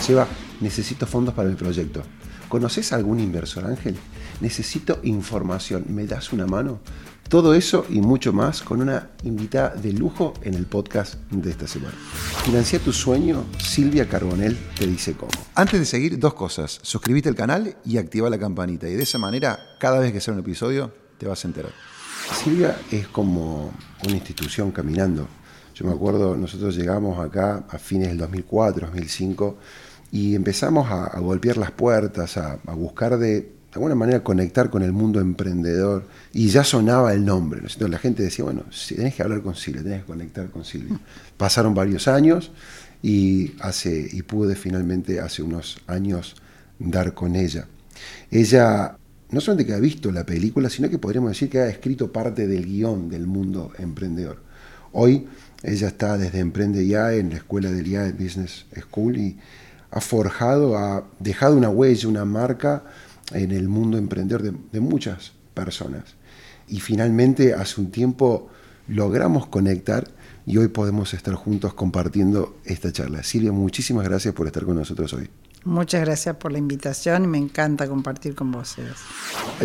Seba, necesito fondos para mi proyecto. ¿Conoces algún inversor ángel? Necesito información. ¿Me das una mano? Todo eso y mucho más con una invitada de lujo en el podcast de esta semana. Financia tu sueño, Silvia Carbonell te dice cómo. Antes de seguir, dos cosas. Suscríbete al canal y activa la campanita. Y de esa manera, cada vez que sea un episodio, te vas a enterar. Silvia es como una institución caminando. Yo me acuerdo, nosotros llegamos acá a fines del 2004, 2005 y empezamos a, golpear las puertas, a, buscar de, de alguna manera conectar con el mundo emprendedor y ya sonaba el nombre. ¿no? la gente decía, bueno, si tenés que hablar con Silvia, tenés que conectar con Silvia. Pasaron varios años y, hace, y pude finalmente hace unos años dar con ella. Ella no solamente que ha visto la película, sino que podríamos decir que ha escrito parte del guion del mundo emprendedor. Hoy ella está desde Emprende Ya en la escuela del IA Business School y ha forjado, ha dejado una huella, una marca en el mundo emprendedor de, muchas personas. Y finalmente, hace un tiempo logramos conectar y hoy podemos estar juntos compartiendo esta charla. Silvia, muchísimas gracias por estar con nosotros hoy. Muchas gracias por la invitación y me encanta compartir con vos.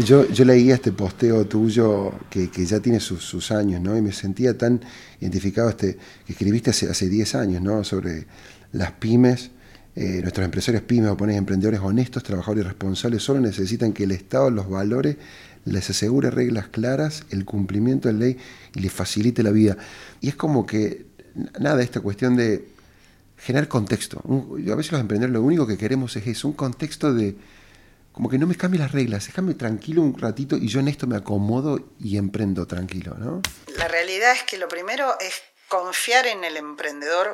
Yo, yo leí este posteo tuyo que, ya tiene sus, años, ¿no? Y me sentía tan identificado, este, que escribiste hace, hace 10 años, ¿no? Sobre las pymes eh, nuestros empresarios pymes o ponen emprendedores honestos, trabajadores responsables, solo necesitan que el Estado los valore, les asegure reglas claras, el cumplimiento de ley y les facilite la vida. Y es como que, nada, esta cuestión de generar contexto. a veces los emprendedores lo único que queremos es eso, un contexto de, como que no me cambie las reglas, déjame tranquilo un ratito y yo en esto me acomodo y emprendo tranquilo, ¿no? La realidad es que lo primero es confiar en el emprendedor.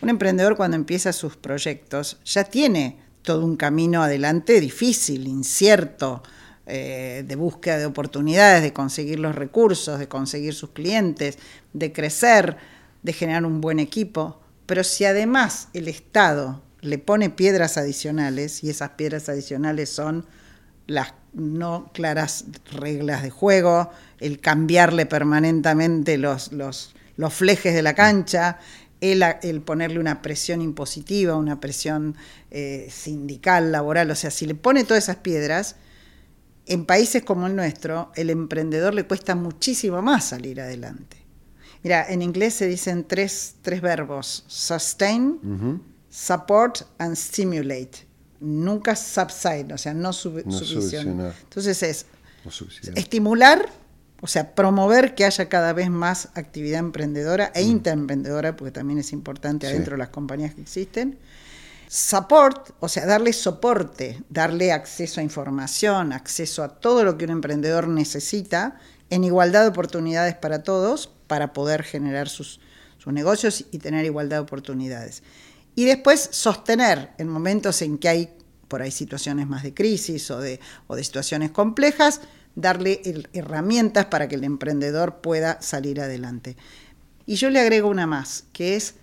Un emprendedor cuando empieza sus proyectos ya tiene todo un camino adelante difícil, incierto, eh, de búsqueda de oportunidades, de conseguir los recursos, de conseguir sus clientes, de crecer, de generar un buen equipo. Pero si además el Estado le pone piedras adicionales, y esas piedras adicionales son las no claras reglas de juego, el cambiarle permanentemente los, los, los flejes de la cancha, el, ponerle una presión impositiva, una presión eh, sindical, laboral, o sea, si le pone todas esas piedras, en países como el nuestro, el emprendedor le cuesta muchísimo más salir adelante. Mira, en inglés se dicen tres, tres verbos, sustain, support and stimulate. Nunca subside, o sea, no, sub, Entonces es estimular, o sea, promover que haya cada vez más actividad emprendedora e mm. interemprendedora, porque también es importante adentro de las compañías que existen. Support, o sea, darle soporte, darle acceso a información, acceso a todo lo que un emprendedor necesita, en igualdad de oportunidades para todos, para poder generar sus, sus negocios y tener igualdad de oportunidades. Y después sostener en momentos en que hay por ahí situaciones más de crisis o de, o de situaciones complejas, darle herramientas para que el emprendedor pueda salir adelante. Y yo le agrego una más, que es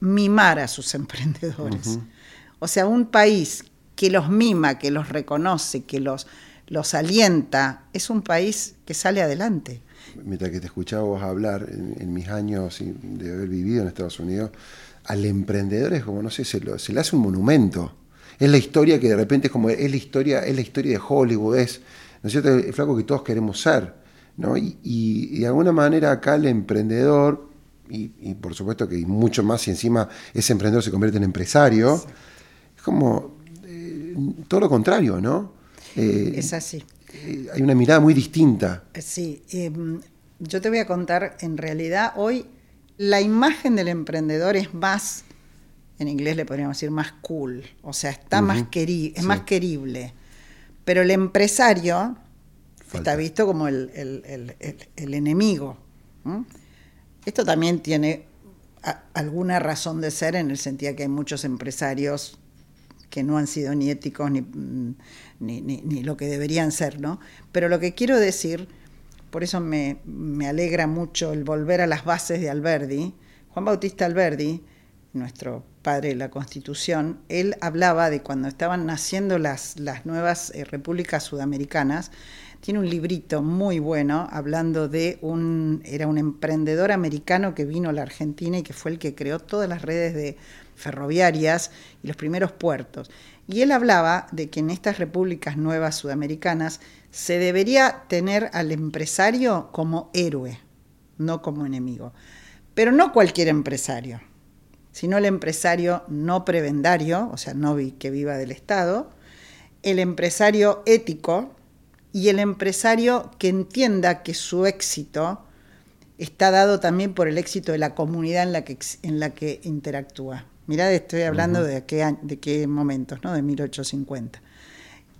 mimar a sus emprendedores. O sea, un país que los mima, que los reconoce, que los, los alienta, es un país que sale adelante. Mientras que te escuchaba vos hablar en, mis años de haber vivido en Estados Unidos, al emprendedor es como, no sé, se, se le hace un monumento. Es la historia que de repente es como, es la historia, es la historia de Hollywood, es ¿no es cierto? El flaco que todos queremos ser, ¿no? Y, de alguna manera acá el emprendedor, y, por supuesto que mucho más, y encima ese emprendedor se convierte en empresario, es como eh, todo lo contrario, ¿no? Eh, es así. Eh, hay una mirada muy distinta. Sí, yo te voy a contar, en realidad hoy la imagen del emprendedor es más, en inglés le podríamos decir más cool, o sea, está más es más querible. Pero el empresario está visto como el, enemigo. Esto también tiene alguna razón de ser en el sentido que hay muchos empresarios que no han sido ni éticos ni, ni, lo que deberían ser, ¿no? Pero lo que quiero decir, por eso me, me alegra mucho el volver a las bases de Alberdi, Juan Bautista Alberdi, nuestro padre de la Constitución, él hablaba de cuando estaban naciendo las, nuevas eh, repúblicas sudamericanas, tiene un librito muy bueno hablando de un, era un emprendedor americano que vino a la Argentina y que fue el que creó todas las redes de, ferroviarias y los primeros puertos. Y él hablaba de que en estas repúblicas nuevas sudamericanas se debería tener al empresario como héroe, no como enemigo. Pero no cualquier empresario, sino el empresario no prebendario, o sea, no que viva del Estado, el empresario ético y el empresario que entienda que su éxito está dado también por el éxito de la comunidad en la que, en la que interactúa. Mirá, estoy hablando de, qué, de qué momentos, ¿no? De 1850.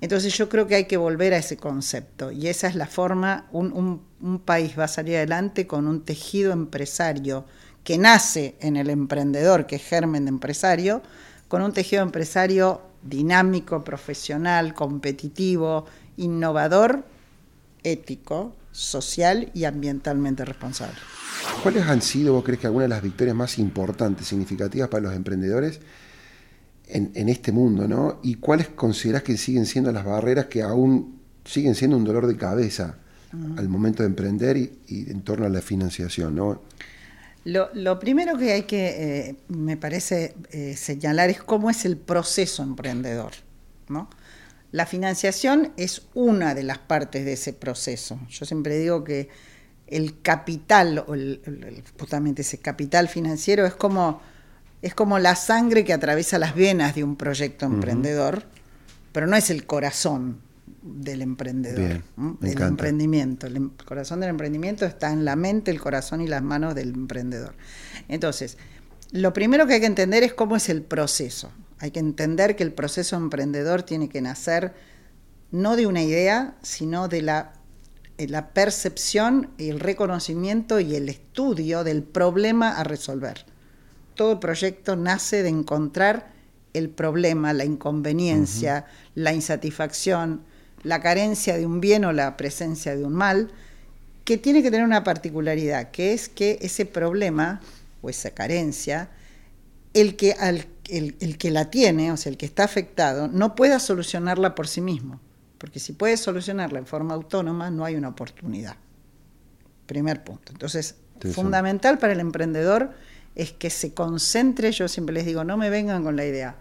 Entonces yo creo que hay que volver a ese concepto y esa es la forma, un, un, país va a salir adelante con un tejido empresario que nace en el emprendedor, que es germen de empresario, con un tejido empresario dinámico, profesional, competitivo, innovador, ético, social y ambientalmente responsable. ¿Cuáles han sido, vos crees que algunas de las victorias más importantes, significativas para los emprendedores en, este mundo, ¿no? ¿Y cuáles considerás que siguen siendo las barreras que aún siguen siendo un dolor de cabeza al momento de emprender y, en torno a la financiación, ¿no? Lo, primero que hay que, eh, me parece, eh, señalar es cómo es el proceso emprendedor, ¿no? La financiación es una de las partes de ese proceso. Yo siempre digo que el capital, o justamente ese capital financiero, es como, es como la sangre que atraviesa las venas de un proyecto emprendedor, pero no es el corazón del emprendedor, del emprendimiento. El em, corazón del emprendimiento está en la mente, el corazón y las manos del emprendedor. Entonces, lo primero que hay que entender es cómo es el proceso. Hay que entender que el proceso emprendedor tiene que nacer no de una idea, sino de la, eh, la percepción, el reconocimiento y el estudio del problema a resolver. Todo proyecto nace de encontrar el problema, la inconveniencia, la insatisfacción, la carencia de un bien o la presencia de un mal, que tiene que tener una particularidad, que es que ese problema o esa carencia, el que al el, que la tiene, o sea, el que está afectado, no pueda solucionarla por sí mismo. Porque si puede solucionarla en forma autónoma, no hay una oportunidad. Primer punto. Entonces, fundamental para el emprendedor es que se concentre, yo siempre les digo, no me vengan con la idea.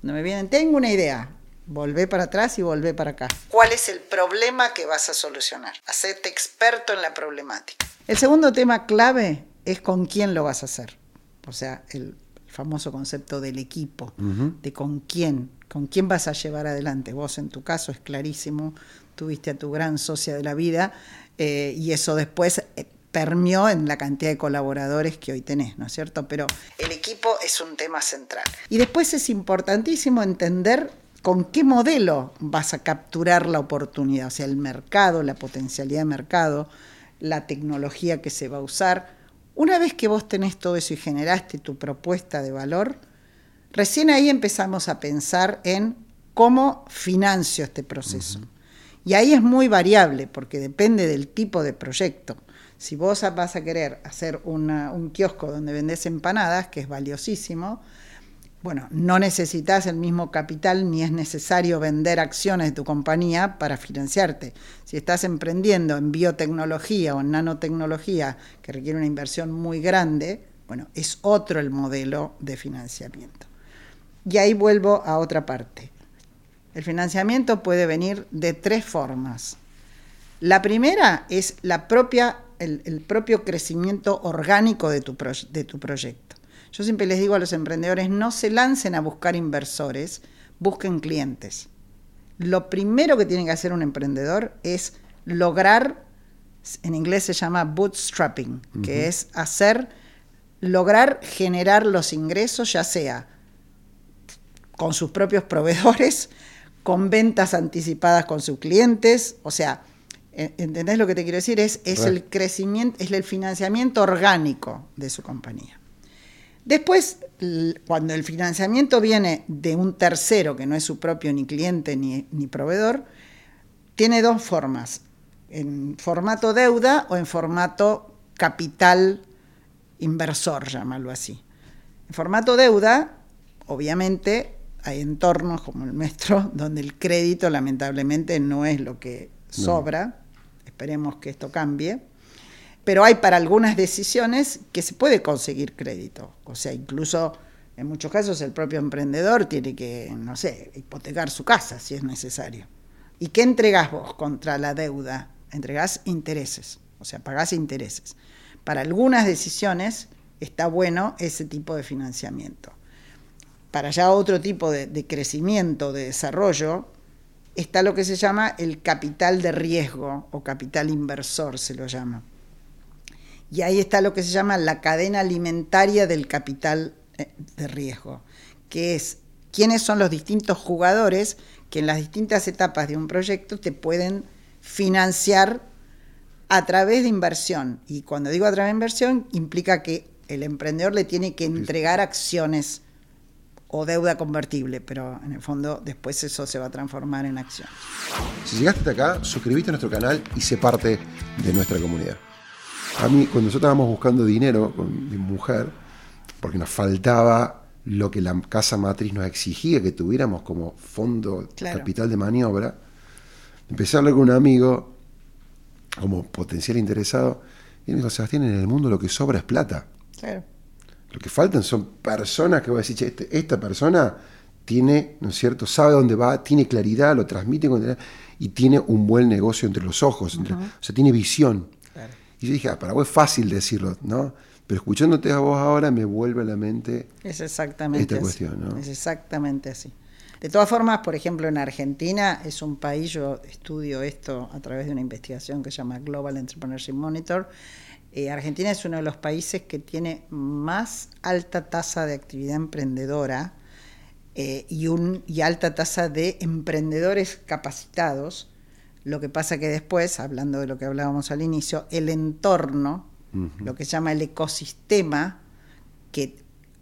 Cuando me vienen, tengo una idea, volvé para atrás y volvé para acá. ¿Cuál es el problema que vas a solucionar? Hacerte experto en la problemática. El segundo tema clave es con quién lo vas a hacer. O sea, el famoso concepto del equipo, de con quién, con quién vas a llevar adelante. Vos en tu caso es clarísimo, tuviste a tu gran socia de la vida eh, y eso después eh, permeó en la cantidad de colaboradores que hoy tenés, ¿no es cierto? Pero el equipo es un tema central. Y después es importantísimo entender con qué modelo vas a capturar la oportunidad, o sea, el mercado, la potencialidad de mercado, la tecnología que se va a usar una vez que vos tenés todo eso y generaste tu propuesta de valor, recién ahí empezamos a pensar en cómo financio este proceso. Y ahí es muy variable porque depende del tipo de proyecto. Si vos vas a querer hacer un kiosco donde vendés empanadas, que es valiosísimo, bueno, no necesitas el mismo capital ni es necesario vender acciones de tu compañía para financiarte. Si estás emprendiendo en biotecnología o en nanotecnología que requiere una inversión muy grande, bueno, es otro el modelo de financiamiento. Y ahí vuelvo a otra parte. El financiamiento puede venir de tres formas. La primera es el, propio crecimiento orgánico de tu proyecto. Yo siempre les digo a los emprendedores, no se lancen a buscar inversores, busquen clientes. Lo primero que tiene que hacer un emprendedor es lograr, en inglés se llama bootstrapping, que es hacer, lograr generar los ingresos, ya sea con sus propios proveedores, con ventas anticipadas con sus clientes, o sea, ¿entendés lo que te quiero decir? Es, es el crecimiento, es el financiamiento orgánico de su compañía. Después, cuando el financiamiento viene de un tercero, que no es su propio ni cliente ni, proveedor, tiene dos formas, en formato deuda o en formato capital inversor, llamarlo así. En formato deuda, obviamente, hay entornos como el nuestro donde el crédito lamentablemente no es lo que sobra. Esperemos que esto cambie pero hay para algunas decisiones que se puede conseguir crédito. O sea, incluso En muchos casos el propio emprendedor tiene que, no sé, hipotecar su casa si es necesario. ¿Y qué entregás vos contra la deuda? Entregás intereses, o sea, pagás intereses. Para algunas decisiones está bueno ese tipo de financiamiento. Para ya otro tipo de, de crecimiento, de desarrollo, está lo que se llama el capital de riesgo o capital inversor, se lo llama. Y ahí está lo que se llama la cadena alimentaria del capital eh, de riesgo, que es quiénes son los distintos jugadores que en las distintas etapas de un proyecto te pueden financiar a través de inversión. Y cuando digo a través de inversión, implica que el emprendedor le tiene que entregar acciones o deuda convertible, pero en el fondo después eso se va a transformar en acción. Si llegaste hasta acá, suscríbete a nuestro canal y sé parte de nuestra comunidad. A mí, cuando nosotros estábamos buscando dinero con mi mujer, porque nos faltaba lo que la casa matriz nos exigía que tuviéramos como fondo capital de maniobra, empecé a hablar con un amigo como potencial interesado y me dijo, Sebastián, en el mundo lo que sobra es plata. Claro. Lo que faltan son personas que voy a decir, esta persona tiene, ¿no es cierto?, sabe dónde va, tiene claridad, lo transmite y tiene un buen negocio entre los ojos, o sea, tiene visión. Y yo dije, ah, para vos es fácil decirlo, ¿no? Pero escuchándote a vos ahora me vuelve a la mente es exactamente esta cuestión, ¿no? Es exactamente así. De todas formas, por ejemplo, en Argentina es un país, yo estudio esto a través de una investigación que se llama Global Entrepreneurship Monitor, eh, Argentina es uno de los países que tiene más alta tasa de actividad emprendedora eh, y, un, y alta tasa de emprendedores capacitados. Lo que pasa que después, hablando de lo que hablábamos al inicio, el entorno, lo que se llama el ecosistema, que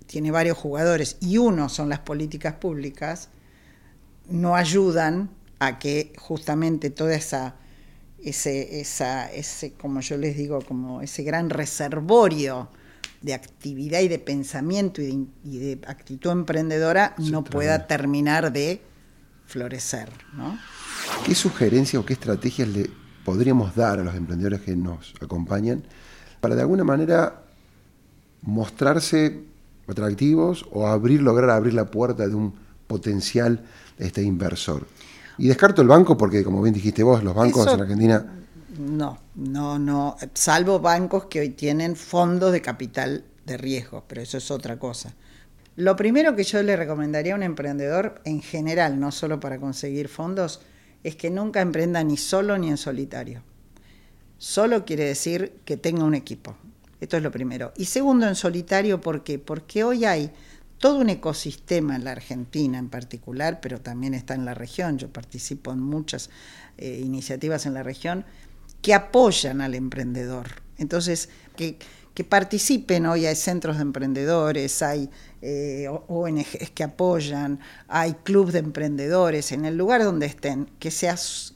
tiene varios jugadores y uno son las políticas públicas, no ayudan a que justamente toda esa ese, esa, ese, como yo les digo, como ese gran reservorio de actividad y de pensamiento y de, actitud emprendedora no pueda terminar de florecer. ¿no? ¿Qué sugerencias o qué estrategias le podríamos dar a los emprendedores que nos acompañan para de alguna manera mostrarse atractivos o abrir, lograr abrir la puerta de un potencial este inversor? Y descarto el banco porque, como bien dijiste vos, los bancos en Argentina... No, no, no, salvo bancos que hoy tienen fondos de capital de riesgo, pero eso es otra cosa. Lo primero que yo le recomendaría a un emprendedor en general, no solo para conseguir fondos, es que nunca emprenda ni solo ni en solitario. Solo quiere decir que tenga un equipo. Esto es lo primero. Y segundo, en solitario, ¿por qué? Porque hoy hay todo un ecosistema en la Argentina en particular, pero también está en la región, yo participo en muchas eh, iniciativas en la región, que apoyan al emprendedor. Entonces, que, participen hoy, hay centros de emprendedores, hay eh, ONGs que apoyan, hay clubes de emprendedores, en el lugar donde estén, que,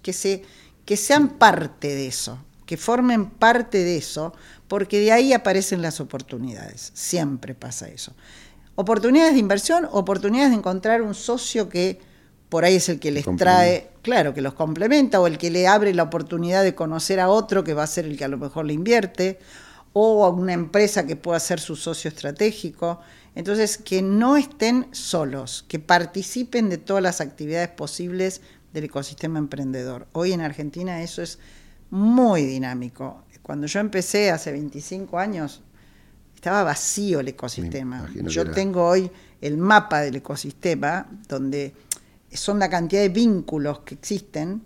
que, se, que sean parte de eso, que formen parte de eso, porque de ahí aparecen las oportunidades, siempre pasa eso. Oportunidades de inversión, oportunidades de encontrar un socio que por ahí es el que les trae, claro, que los complementa o el que le abre la oportunidad de conocer a otro que va a ser el que a lo mejor le invierte, o a una empresa que pueda ser su socio estratégico. Entonces, que no estén solos, que participen de todas las actividades posibles del ecosistema emprendedor. Hoy en Argentina eso es muy dinámico. Cuando yo empecé hace 25 años, estaba vacío el ecosistema. Yo tengo hoy el mapa del ecosistema, donde son la cantidad de vínculos que existen,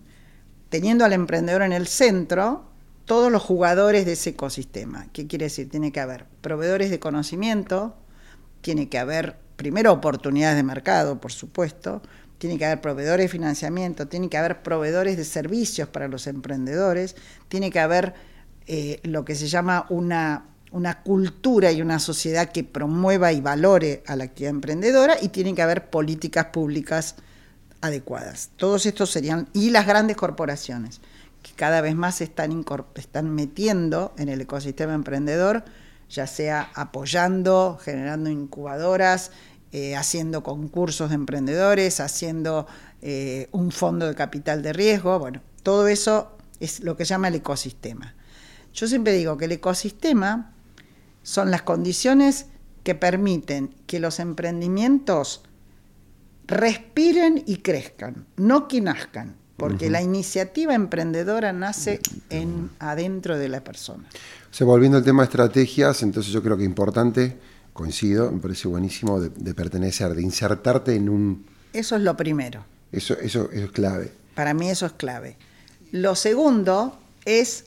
teniendo al emprendedor en el centro, todos los jugadores de ese ecosistema. ¿Qué quiere decir? Tiene que haber proveedores de conocimiento, tiene que haber, primero, oportunidades de mercado, por supuesto, tiene que haber proveedores de financiamiento, tiene que haber proveedores de servicios para los emprendedores, tiene que haber eh, lo que se llama una una cultura y una sociedad que promueva y valore a la actividad emprendedora y tienen que haber políticas públicas adecuadas. Todos estos serían, y las grandes corporaciones, que cada vez más están, están metiendo en el ecosistema emprendedor, ya sea apoyando, generando incubadoras, eh, haciendo concursos de emprendedores, haciendo eh, un fondo de capital de riesgo, bueno, todo eso es lo que se llama el ecosistema. Yo siempre digo que el ecosistema son las condiciones que permiten que los emprendimientos respiren y crezcan, no que nazcan, porque la iniciativa emprendedora nace en, adentro de la persona. O sea, volviendo al tema de estrategias, entonces yo creo que es importante, coincido, me parece buenísimo de, pertenecer, de insertarte en un... Eso es lo primero. Eso, eso, eso es clave. Para mí eso es clave. Lo segundo es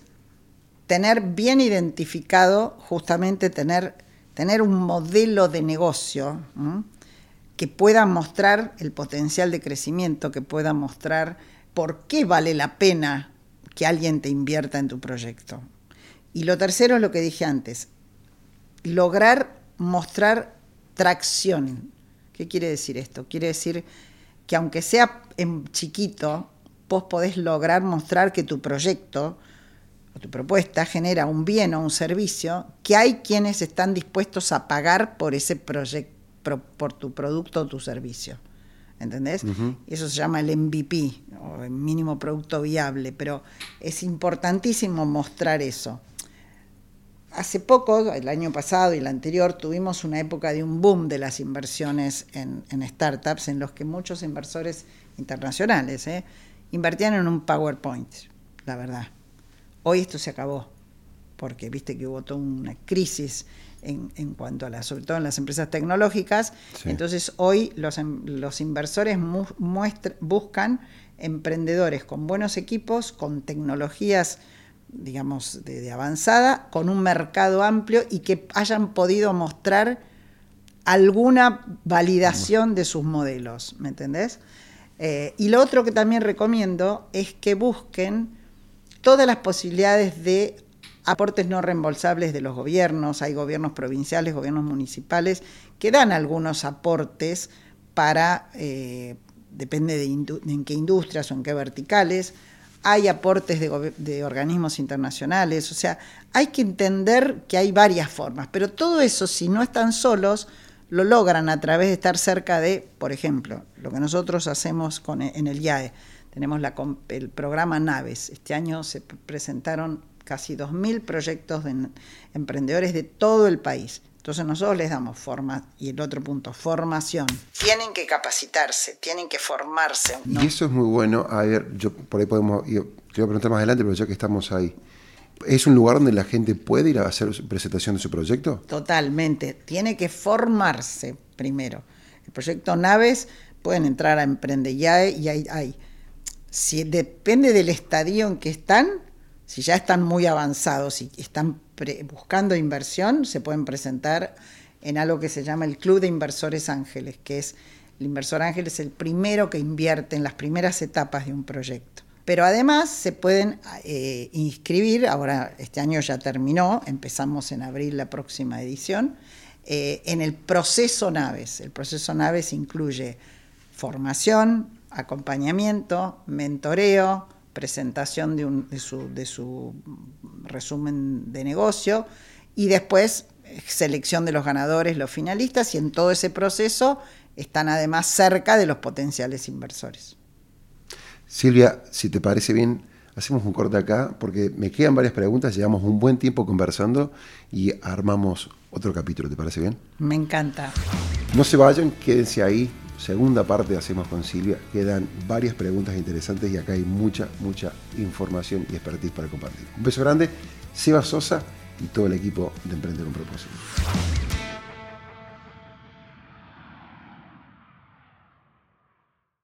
tener bien identificado, justamente tener, tener un modelo de negocio que pueda mostrar el potencial de crecimiento, que pueda mostrar por qué vale la pena que alguien te invierta en tu proyecto. Y lo tercero es lo que dije antes, lograr mostrar tracción. ¿Qué quiere decir esto? Quiere decir que aunque sea en chiquito, vos podés lograr mostrar que tu proyecto o tu propuesta genera un bien o un servicio, que hay quienes están dispuestos a pagar por ese proyecto por tu producto o tu servicio. ¿Entendés? Eso se llama el MVP, o el mínimo producto viable, pero es importantísimo mostrar eso. Hace poco, el año pasado y el anterior, tuvimos una época de un boom de las inversiones en, startups, en los que muchos inversores internacionales ¿eh? invertían en un PowerPoint, la verdad. Hoy esto se acabó, porque viste que hubo toda una crisis en, cuanto a las, sobre todo en las empresas tecnológicas. Entonces hoy los, los inversores buscan emprendedores con buenos equipos, con tecnologías digamos, de, avanzada, con un mercado amplio y que hayan podido mostrar alguna validación de sus modelos, ¿me entendés? Eh, y lo otro que también recomiendo es que busquen todas las posibilidades de aportes no reembolsables de los gobiernos, hay gobiernos provinciales, gobiernos municipales, que dan algunos aportes para, eh, depende de en qué industrias o en qué verticales, hay aportes de, organismos internacionales, o sea, hay que entender que hay varias formas, pero todo eso, si no están solos, lo logran a través de estar cerca de, por ejemplo, lo que nosotros hacemos con, en el IAE. Tenemos la, el programa Naves. Este año se presentaron casi 2.000 proyectos de emprendedores de todo el país. Entonces nosotros les damos forma y el otro punto, formación. Tienen que capacitarse, tienen que formarse. Y eso es muy bueno. A ver, yo por ahí podemos, yo, te voy a preguntar más adelante, pero ya que estamos ahí, ¿es un lugar donde la gente puede ir a hacer presentación de su proyecto? Totalmente. Tiene que formarse primero. El proyecto Naves pueden entrar a Emprende y hay, hay si depende del estadio en que están, si ya están muy avanzados y están buscando inversión, se pueden presentar en algo que se llama el Club de Inversores Ángeles, que es el inversor ángel es el primero que invierte en las primeras etapas de un proyecto. Pero además se pueden eh, inscribir, ahora este año ya terminó, empezamos en abril la próxima edición, eh, en el proceso Naves. El proceso Naves incluye formación, acompañamiento, mentoreo, presentación de, un, de, su, de su resumen de negocio y después eh, selección de los ganadores, los finalistas y en todo ese proceso están además cerca de los potenciales inversores. Silvia, si te parece bien, hacemos un corte acá porque me quedan varias preguntas, llevamos un buen tiempo conversando y armamos otro capítulo, ¿te parece bien? Me encanta. No se vayan, quédense ahí, segunda parte Hacemos con Silvia. Quedan varias preguntas interesantes y acá hay mucha, mucha información y expertise para compartir. Un beso grande, Seba Sosa y todo el equipo de Emprende con Propósito.